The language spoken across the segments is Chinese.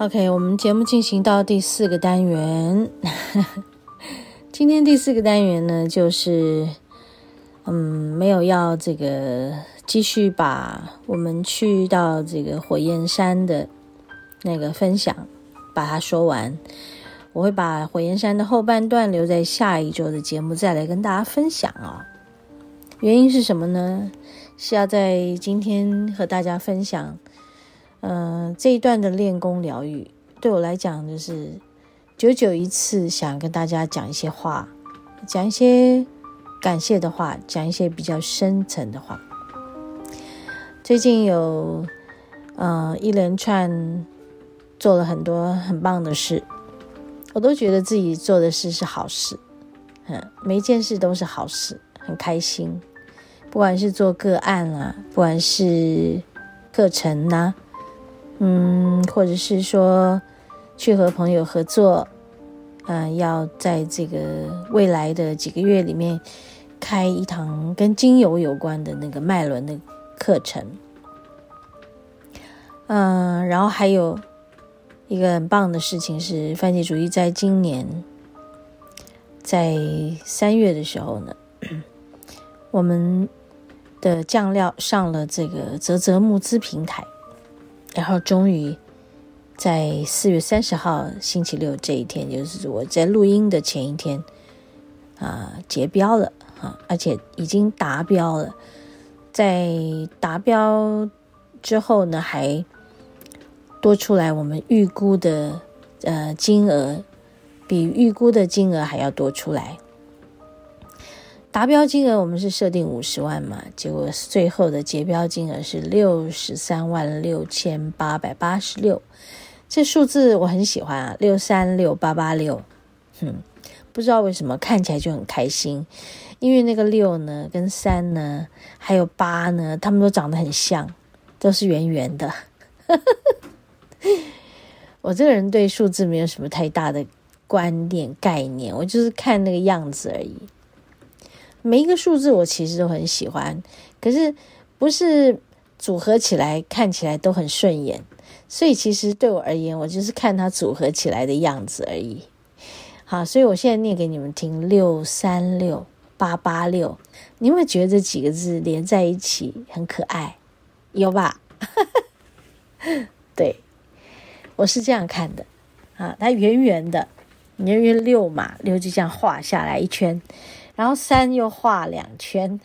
OK，我们节目进行到第四个单元。今天第四个单元呢，就是嗯，没有要这个继续把我们去到这个火焰山的那个分享把它说完。我会把火焰山的后半段留在下一周的节目再来跟大家分享啊、哦。原因是什么呢？是要在今天和大家分享。呃，这一段的练功疗愈对我来讲，就是久久一次，想跟大家讲一些话，讲一些感谢的话，讲一些比较深层的话。最近有呃一连串做了很多很棒的事，我都觉得自己做的事是好事，嗯，每一件事都是好事，很开心。不管是做个案啊，不管是课程呐、嗯，或者是说去和朋友合作，嗯、要在这个未来的几个月里面开一堂跟精油有关的那个脉轮的课程。嗯、然后还有一个很棒的事情是，番茄主义在今年在三月的时候呢，我们的酱料上了这个泽泽募资平台。然后终于在四月三十号星期六这一天，就是我在录音的前一天啊，结标了啊，而且已经达标了。在达标之后呢，还多出来我们预估的呃金额，比预估的金额还要多出来。达标金额我们是设定五十万嘛，结果最后的结标金额是六十三万六千八百八十六，这数字我很喜欢啊，六三六八八六，哼，不知道为什么看起来就很开心，因为那个六呢跟三呢还有八呢，他们都长得很像，都是圆圆的。我这个人对数字没有什么太大的观念概念，我就是看那个样子而已。每一个数字我其实都很喜欢，可是不是组合起来看起来都很顺眼，所以其实对我而言，我就是看它组合起来的样子而已。好，所以我现在念给你们听：六三六八八六，你有没有觉得这几个字连在一起很可爱？有吧？对，我是这样看的啊，它圆圆的，圆圆六嘛，六就这样画下来一圈。然后三又画两圈，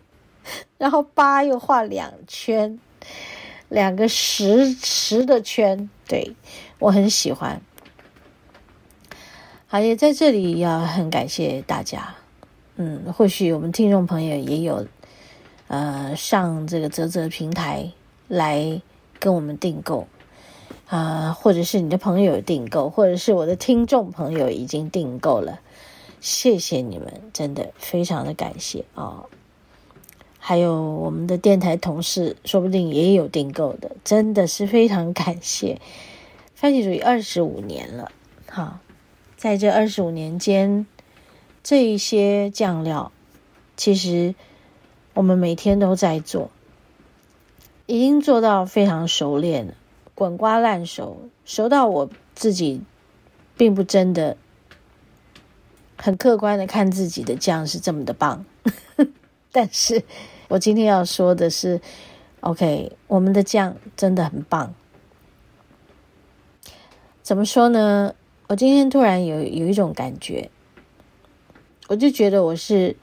然后八又画两圈，两个十十的圈，对，我很喜欢。好，也在这里要很感谢大家。嗯，或许我们听众朋友也有，呃，上这个泽泽平台来跟我们订购，啊、呃，或者是你的朋友订购，或者是我的听众朋友已经订购了。谢谢你们，真的非常的感谢啊、还有我们的电台同事，说不定也有订购的，真的是非常感谢。番茄主义二十五年了，哈、在这二十五年间，这一些酱料，其实我们每天都在做，已经做到非常熟练了，滚瓜烂熟，熟到我自己并不真的。很客观的看自己的酱是这么的棒，但是我今天要说的是，OK，我们的酱真的很棒。怎么说呢？我今天突然有有一种感觉，我就觉得我是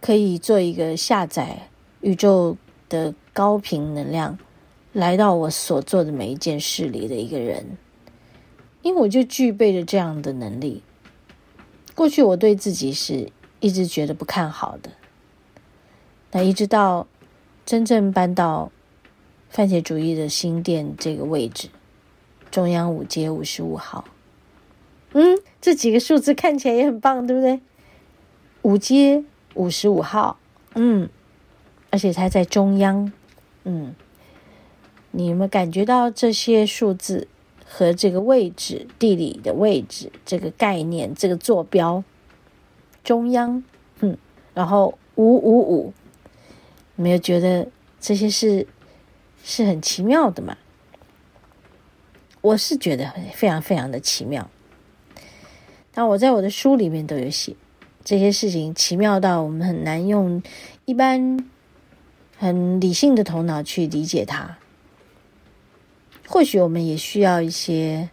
可以做一个下载宇宙的高频能量，来到我所做的每一件事里的一个人，因为我就具备着这样的能力。过去我对自己是一直觉得不看好的，那一直到真正搬到番茄主义的新店这个位置，中央五街五十五号，嗯，这几个数字看起来也很棒，对不对？五街五十五号，嗯，而且它在中央，嗯，你有没有感觉到这些数字和这个位置、地理的位置、这个概念、这个坐标，中央，嗯，然后五五五，有没有觉得这些是是很奇妙的嘛？我是觉得非常非常的奇妙。那我在我的书里面都有写。这些事情奇妙到我们很难用一般很理性的头脑去理解它。或许我们也需要一些，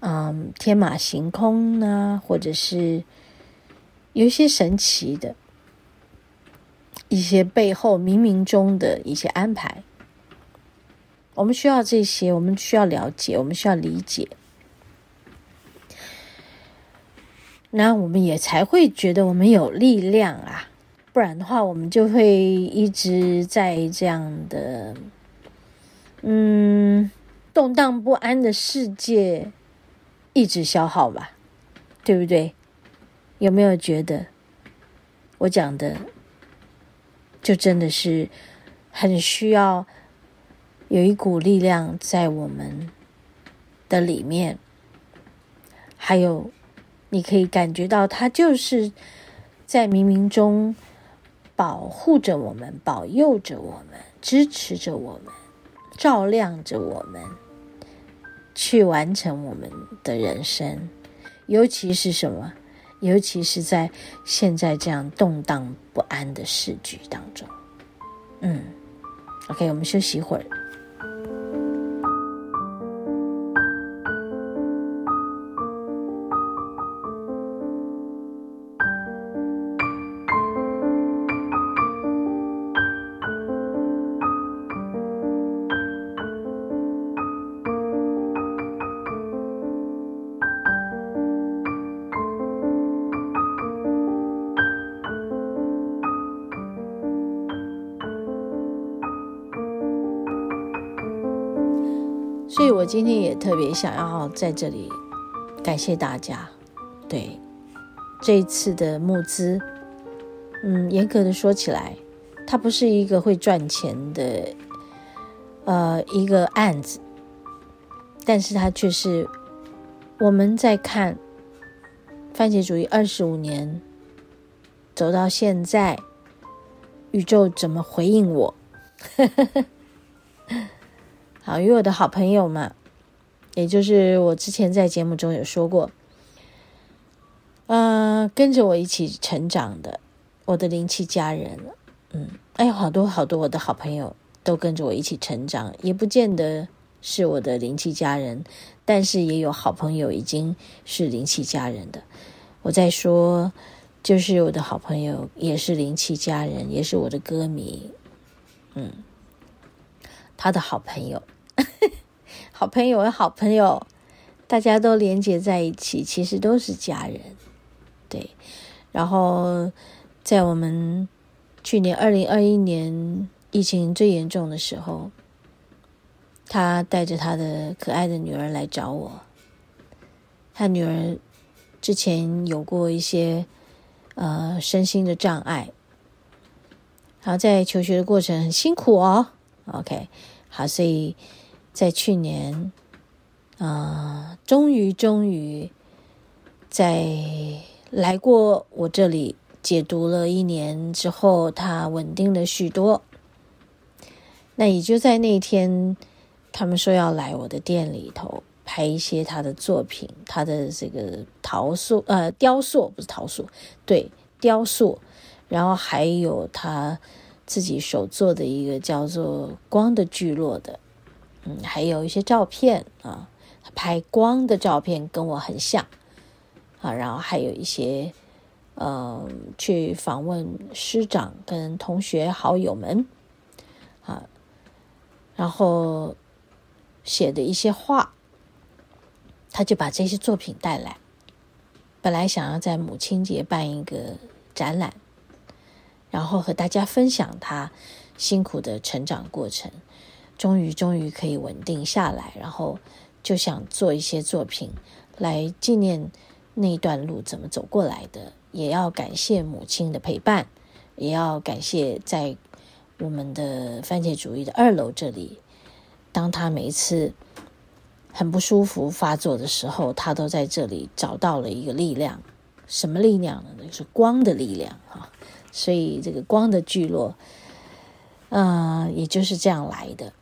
嗯，天马行空呢，或者是有一些神奇的，一些背后冥冥中的一些安排。我们需要这些，我们需要了解，我们需要理解。那我们也才会觉得我们有力量啊，不然的话，我们就会一直在这样的，嗯，动荡不安的世界一直消耗吧，对不对？有没有觉得我讲的就真的是很需要有一股力量在我们的里面，还有。你可以感觉到，它就是在冥冥中保护着我们，保佑着我们，支持着我们，照亮着我们，去完成我们的人生。尤其是什么？尤其是在现在这样动荡不安的世局当中。嗯，OK，我们休息一会儿。所以我今天也特别想要在这里感谢大家，对这一次的募资，嗯，严格的说起来，它不是一个会赚钱的呃一个案子，但是它却是我们在看番茄主义二十五年走到现在，宇宙怎么回应我。呵呵呵好，与我的好朋友嘛，也就是我之前在节目中有说过，嗯、跟着我一起成长的我的灵气家人，嗯，哎好多好多我的好朋友都跟着我一起成长，也不见得是我的灵气家人，但是也有好朋友已经是灵气家人的。我在说，就是我的好朋友也是灵气家人，也是我的歌迷，嗯，他的好朋友。好朋友，好朋友，大家都连接在一起，其实都是家人，对。然后，在我们去年二零二一年疫情最严重的时候，他带着他的可爱的女儿来找我。他女儿之前有过一些呃身心的障碍，然后在求学的过程很辛苦哦。OK，好，所以。在去年，啊、呃，终于终于在来过我这里解读了一年之后，他稳定了许多。那也就在那天，他们说要来我的店里头拍一些他的作品，他的这个陶塑呃雕塑不是陶塑，对，雕塑，然后还有他自己手做的一个叫做《光的聚落》的。嗯，还有一些照片啊，拍光的照片跟我很像啊，然后还有一些呃，去访问师长跟同学好友们啊，然后写的一些话，他就把这些作品带来，本来想要在母亲节办一个展览，然后和大家分享他辛苦的成长过程。终于，终于可以稳定下来，然后就想做一些作品来纪念那一段路怎么走过来的，也要感谢母亲的陪伴，也要感谢在我们的番茄主义的二楼这里，当他每一次很不舒服发作的时候，他都在这里找到了一个力量。什么力量呢？那是光的力量哈。所以这个光的聚落，嗯、呃，也就是这样来的。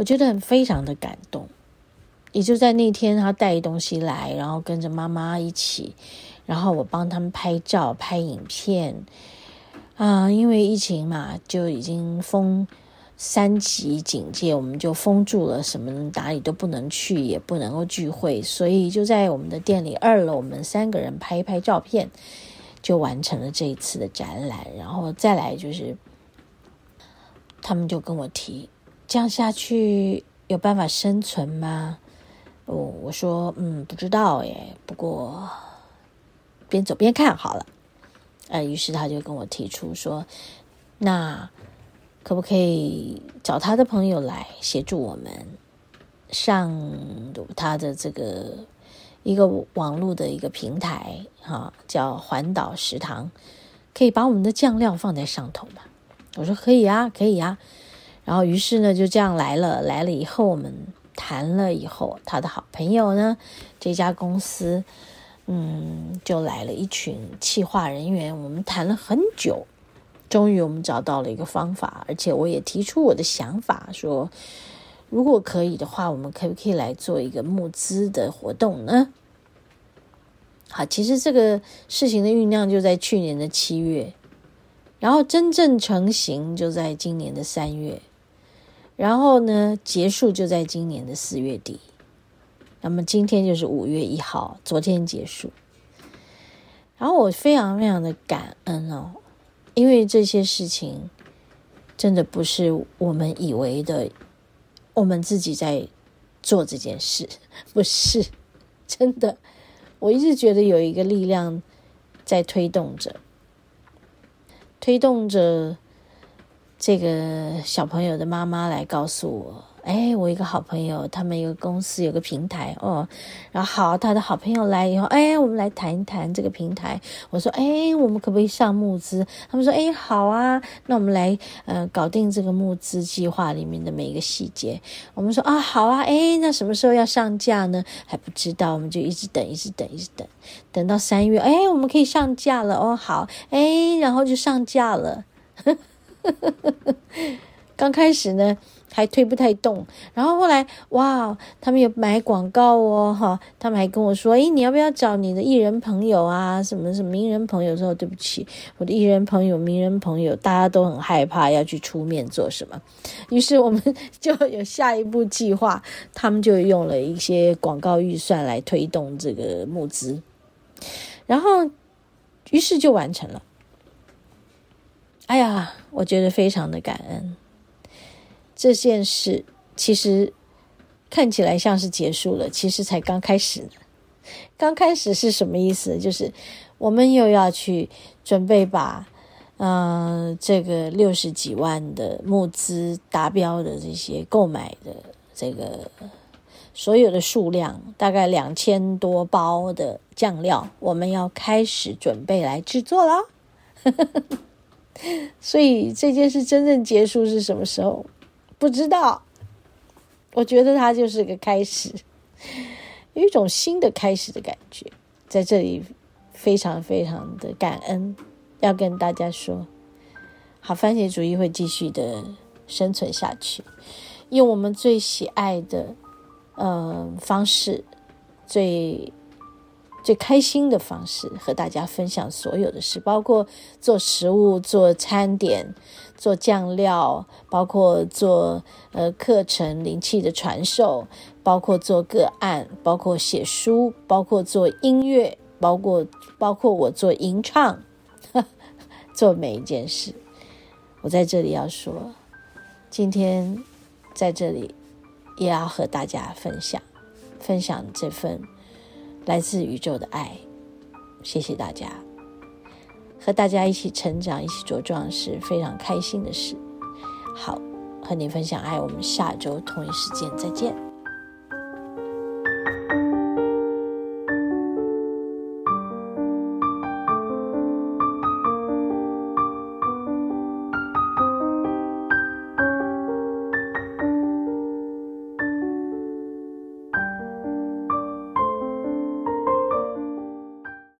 我觉得很非常的感动。也就在那天，他带东西来，然后跟着妈妈一起，然后我帮他们拍照、拍影片。啊、因为疫情嘛，就已经封三级警戒，我们就封住了，什么哪里都不能去，也不能够聚会，所以就在我们的店里二楼，我们三个人拍一拍照片，就完成了这一次的展览。然后再来就是，他们就跟我提，这样下去有办法生存吗？哦，我说，嗯，不知道耶，不过边走边看好了。呃，于是他就跟我提出说，那可不可以找他的朋友来协助我们上他的这个一个网络的一个平台，哈，叫环岛食堂，可以把我们的酱料放在上头吗？我说可以啊，可以啊。然后于是呢，就这样来了，来了以后我们。谈了以后，他的好朋友呢，这家公司，嗯，就来了一群企划人员。我们谈了很久，终于我们找到了一个方法，而且我也提出我的想法，说如果可以的话，我们可不可以来做一个募资的活动呢？好，其实这个事情的酝酿就在去年的七月，然后真正成型就在今年的三月。然后呢，结束就在今年的四月底。那么今天就是五月一号，昨天结束。然后我非常非常的感恩哦，因为这些事情真的不是我们以为的，我们自己在做这件事，不是真的。我一直觉得有一个力量在推动着，推动着。这个小朋友的妈妈来告诉我：“哎，我一个好朋友，他们一个公司有个平台哦。然后好，他的好朋友来以后，哎，我们来谈一谈这个平台。我说：哎，我们可不可以上募资？他们说：哎，好啊，那我们来呃搞定这个募资计划里面的每一个细节。我们说啊，好啊，哎，那什么时候要上架呢？还不知道，我们就一直等，一直等，一直等，等到三月，哎，我们可以上架了哦。好，哎，然后就上架了。”呵呵呵刚开始呢，还推不太动，然后后来哇，他们有买广告哦，哈，他们还跟我说，诶，你要不要找你的艺人朋友啊，什么什么名人朋友？说对不起，我的艺人朋友、名人朋友，大家都很害怕要去出面做什么，于是我们就有下一步计划，他们就用了一些广告预算来推动这个募资，然后于是就完成了。哎呀，我觉得非常的感恩。这件事其实看起来像是结束了，其实才刚开始呢。刚开始是什么意思？就是我们又要去准备把，嗯、这个六十几万的募资达标的这些购买的这个所有的数量，大概两千多包的酱料，我们要开始准备来制作了。所以这件事真正结束是什么时候？不知道。我觉得它就是个开始，有一种新的开始的感觉。在这里，非常非常的感恩，要跟大家说，好，番茄主义会继续的生存下去，用我们最喜爱的呃方式，最。最开心的方式和大家分享所有的事，包括做食物、做餐点、做酱料，包括做呃课程灵气的传授，包括做个案，包括写书，包括做音乐，包括包括我做吟唱，做每一件事。我在这里要说，今天在这里也要和大家分享，分享这份。来自宇宙的爱，谢谢大家，和大家一起成长、一起茁壮是非常开心的事。好，和你分享爱，我们下周同一时间再见。